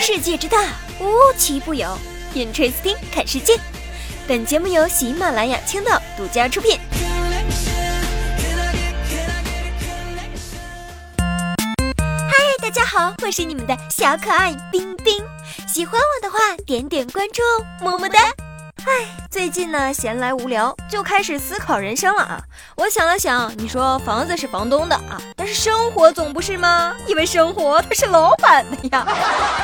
世界之大，无奇不有。Interesting，看世界。本节目由喜马拉雅青岛独家出品。嗨，大家好，我是你们的小可爱冰冰。喜欢我的话，点点关注哦，么么哒。唉，最近呢，闲来无聊，就开始思考人生了啊。我想了想，你说房子是房东的啊，但是生活总不是吗？因为生活它是老板的呀。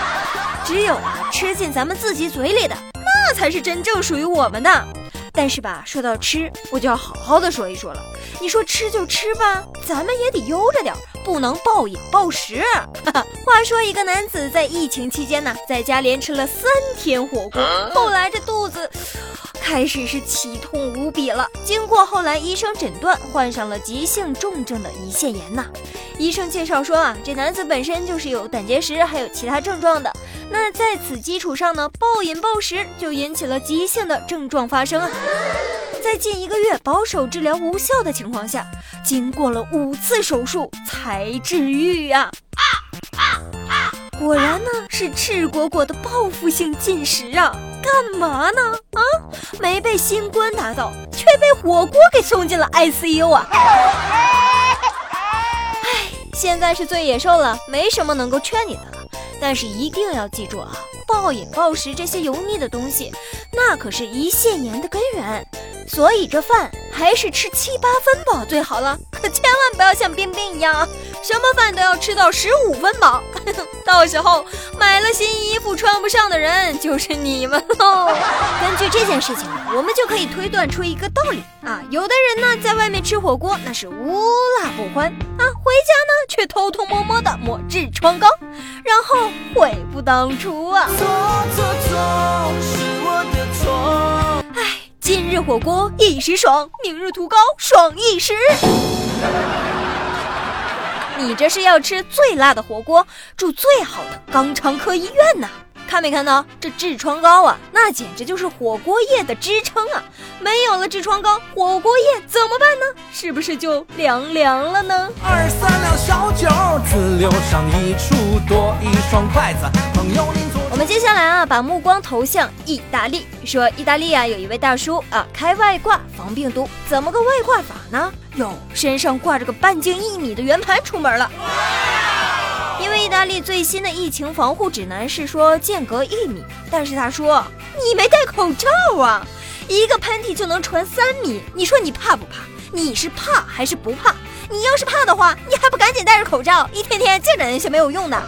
只有啊，吃进咱们自己嘴里的，那才是真正属于我们的。但是吧，说到吃，我就要好好的说一说了。你说吃就吃吧，咱们也得悠着点，不能暴饮暴食。话说，一个男子在疫情期间呢，在家连吃了三天火锅，后来这肚子开始是奇痛无比了。经过后来医生诊断，患上了急性重症的胰腺炎呐。医生介绍说啊，这男子本身就是有胆结石，还有其他症状的。那在此基础上呢，暴饮暴食就引起了急性的症状发生啊。在近一个月保守治疗无效的情况下，经过了五次手术才治愈呀。果然呢，是赤果果的报复性进食啊！干嘛呢？啊，没被新冠打倒，却被火锅给送进了 ICU 啊！哎，现在是最野兽了，没什么能够劝你的了。但是一定要记住啊，暴饮暴食这些油腻的东西，那可是胰腺炎的根源。所以这饭还是吃七八分饱最好了，可千万不要像冰冰一样啊，什么饭都要吃到十五分饱。到时候买了新衣服穿不上的人就是你们喽。根据这件事情，我们就可以推断出一个道理啊，有的人呢在外面吃火锅那是无辣不欢啊，回家呢却偷偷摸摸的抹痔疮膏，然后悔不当初啊。错错错，是我的错。今日火锅一时爽，明日图高爽一时。你这是要吃最辣的火锅，住最好的肛肠科医院呐！看没看到这痔疮膏啊？那简直就是火锅业的支撑啊！没有了痔疮膏，火锅业怎么办呢？是不是就凉凉了呢？二三两小酒，自留上一处，多一双筷子。朋友您坐。我们接下来啊，把目光投向意大利，说意大利啊，有一位大叔啊，开外挂防病毒，怎么个外挂法呢？哟，身上挂着个半径一米的圆盘出门了。因为意大利最新的疫情防护指南是说间隔一米，但是他说你没戴口罩啊，一个喷嚏就能传三米，你说你怕不怕？你是怕还是不怕？你要是怕的话，你还不赶紧戴着口罩，一天天净整那些没有用的。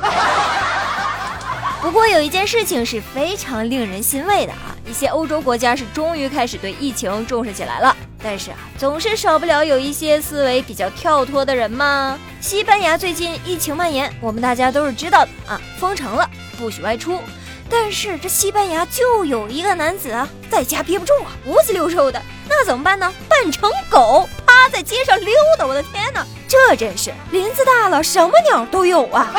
不过有一件事情是非常令人欣慰的啊，一些欧洲国家是终于开始对疫情重视起来了。但是啊，总是少不了有一些思维比较跳脱的人嘛。西班牙最近疫情蔓延，我们大家都是知道的啊，封城了，不许外出。但是这西班牙就有一个男子啊，在家憋不住啊，五子六兽的，那怎么办呢？扮成狗，趴在街上溜达。我的天哪，这真是林子大了，什么鸟都有啊！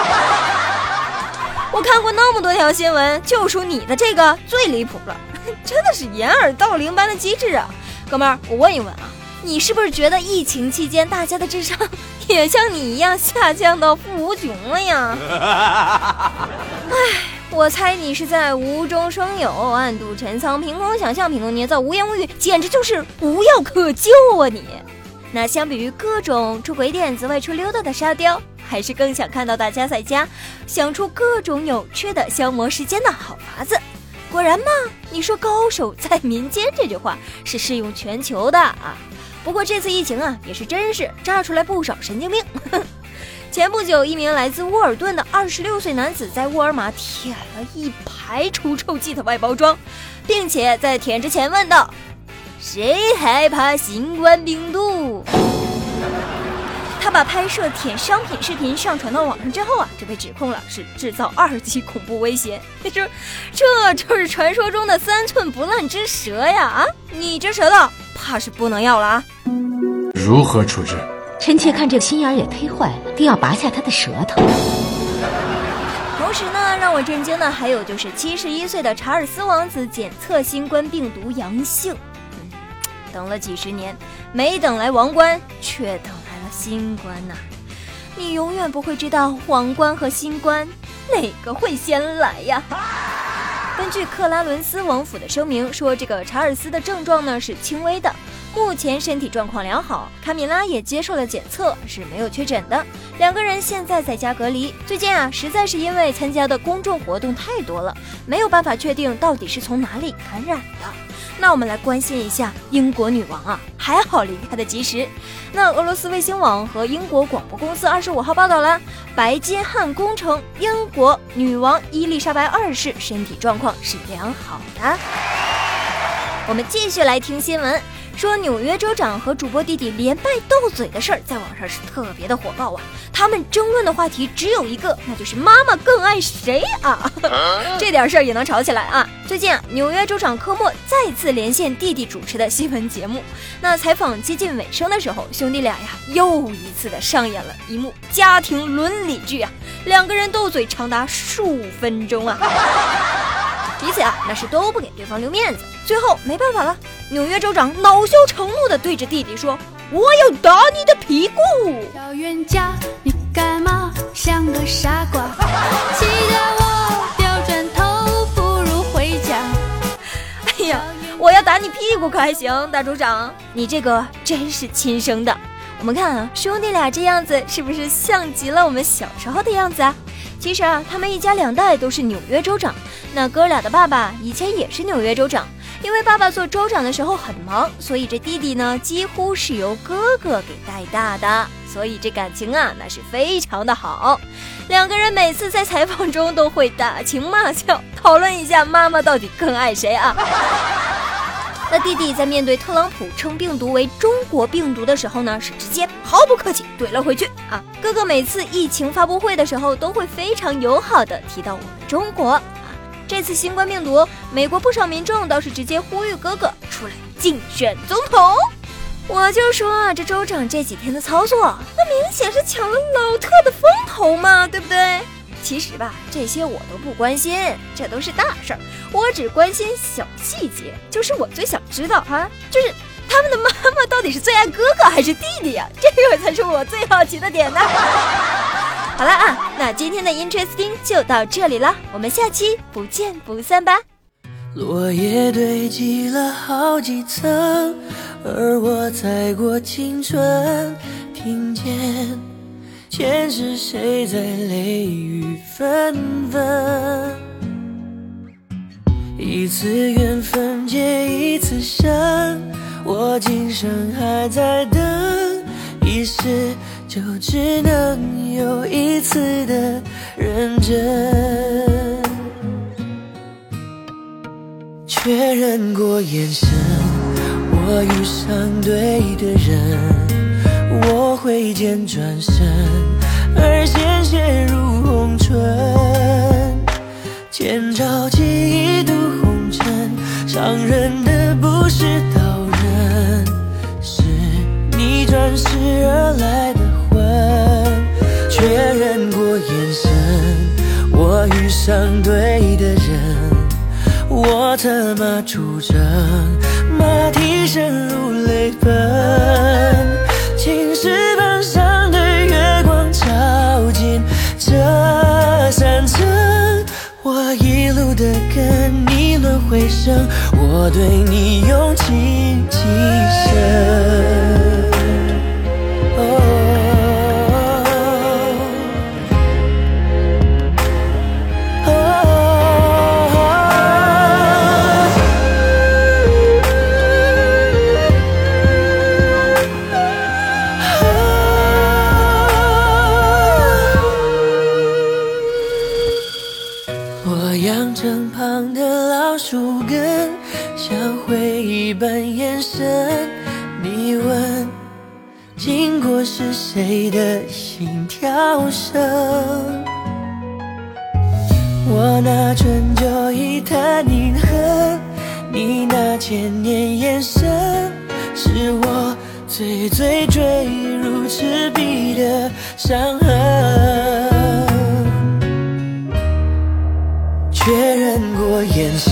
我看过那么多条新闻，就属你的这个最离谱了，真的是掩耳盗铃般的机智啊！哥们儿，我问一问啊，你是不是觉得疫情期间大家的智商也像你一样下降到负无穷了呀？唉，我猜你是在无中生有、暗度陈仓、凭空想象、凭空捏造、无言无语，简直就是无药可救啊你！那相比于各种出轨点子、外出溜达的沙雕，还是更想看到大家在家想出各种有趣的消磨时间的好法子。果然嘛，你说高手在民间这句话是适用全球的啊。不过这次疫情啊，也是真是炸出来不少神经病。前不久，一名来自沃尔顿的二十六岁男子在沃尔玛舔了一排除臭剂的外包装，并且在舔之前问道：“谁害怕新冠病毒？”他把拍摄舔商品视频上传到网上之后啊，就被指控了是制造二级恐怖威胁。这，这就是传说中的三寸不烂之舌呀！啊，你这舌头怕是不能要了啊！如何处置？臣妾看这心眼也忒坏了，定要拔下他的舌头。同时呢，让我震惊的还有就是七十一岁的查尔斯王子检测新冠病毒阳性，等了几十年，没等来王冠，却等。新冠呐，你永远不会知道皇冠和新冠哪个会先来呀。根据克拉伦斯王府的声明说，这个查尔斯的症状呢是轻微的。目前身体状况良好，卡米拉也接受了检测，是没有确诊的。两个人现在在家隔离。最近啊，实在是因为参加的公众活动太多了，没有办法确定到底是从哪里感染的。那我们来关心一下英国女王啊，还好离开的及时。那俄罗斯卫星网和英国广播公司二十五号报道了，白金汉宫称英国女王伊丽莎白二世身体状况是良好的。我们继续来听新闻。说纽约州长和主播弟弟连麦斗嘴的事儿，在网上是特别的火爆啊！他们争论的话题只有一个，那就是妈妈更爱谁啊？这点事儿也能吵起来啊！最近啊，纽约州长科莫再次连线弟弟主持的新闻节目，那采访接近尾声的时候，兄弟俩呀又一次的上演了一幕家庭伦理剧啊！两个人斗嘴长达数分钟啊！彼此啊，那是都不给对方留面子。最后没办法了，纽约州长恼羞成怒的对着弟弟说：“我要打你的屁股！”小冤家，你干嘛像个傻瓜？气得我屁股可还行？大州长，你这个真是亲生的。我们看啊，兄弟俩这样子是不是像极了我们小时候的样子啊？其实啊，他们一家两代都是纽约州长。那哥俩的爸爸以前也是纽约州长，因为爸爸做州长的时候很忙，所以这弟弟呢几乎是由哥哥给带大的，所以这感情啊那是非常的好。两个人每次在采访中都会打情骂俏，讨论一下妈妈到底更爱谁啊。那弟弟在面对特朗普称病毒为中国病毒的时候呢，是直接毫不客气怼了回去啊。哥哥每次疫情发布会的时候，都会非常友好的提到我们中国啊。这次新冠病毒，美国不少民众倒是直接呼吁哥哥出来竞选总统。我就说啊，这州长这几天的操作，那明显是抢了老特的风头嘛，对不对？其实吧，这些我都不关心，这都是大事儿。我只关心小细节，就是我最想知道哈，就是他们的妈妈到底是最爱哥哥还是弟弟呀？这个才是我最好奇的点呢。好了啊，那今天的 Interesting 就到这里了，我们下期不见不散吧。落叶堆积了好几层，而我踩过青春，听见。前世谁在泪雨纷纷？一次缘分结一次伤，我今生还在等，一世就只能有一次的认真。确认过眼神，我遇上对的人。我挥剑转身，而鲜血如红唇。剑招起一渡红尘，伤人的不是刀刃，是你转世而来的魂。确认过眼神，我遇上对的人，我策马出征，马蹄声如泪奔。青石生，我对你用情你问经过是谁的心跳声？我那春秋一叹饮恨，你那千年眼神，是我最最坠入赤壁的伤痕。确认过眼神，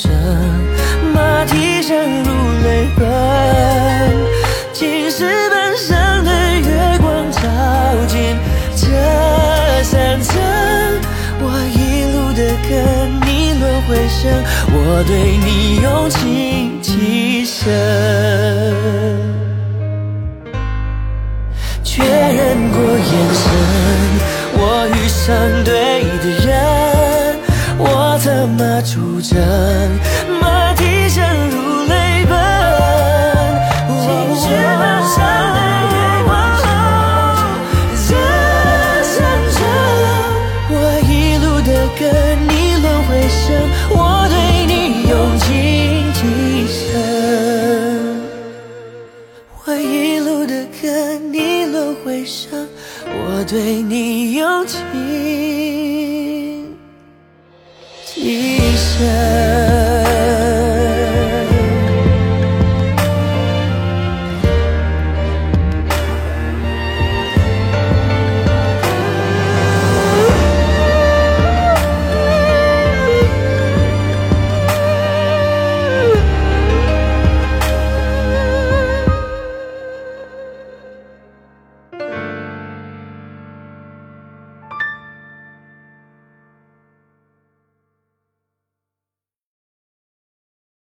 声？马蹄声如泪奔，青石板上的月光照进这山城。我一路的跟你轮回声，我对你用情极深。确认过眼神，我遇上对出征？马蹄声如泪奔，青石板上的月光照进这山城。我一路的跟你轮回声，我对你用情极深。我一路的跟你轮回声，我对你用情极深。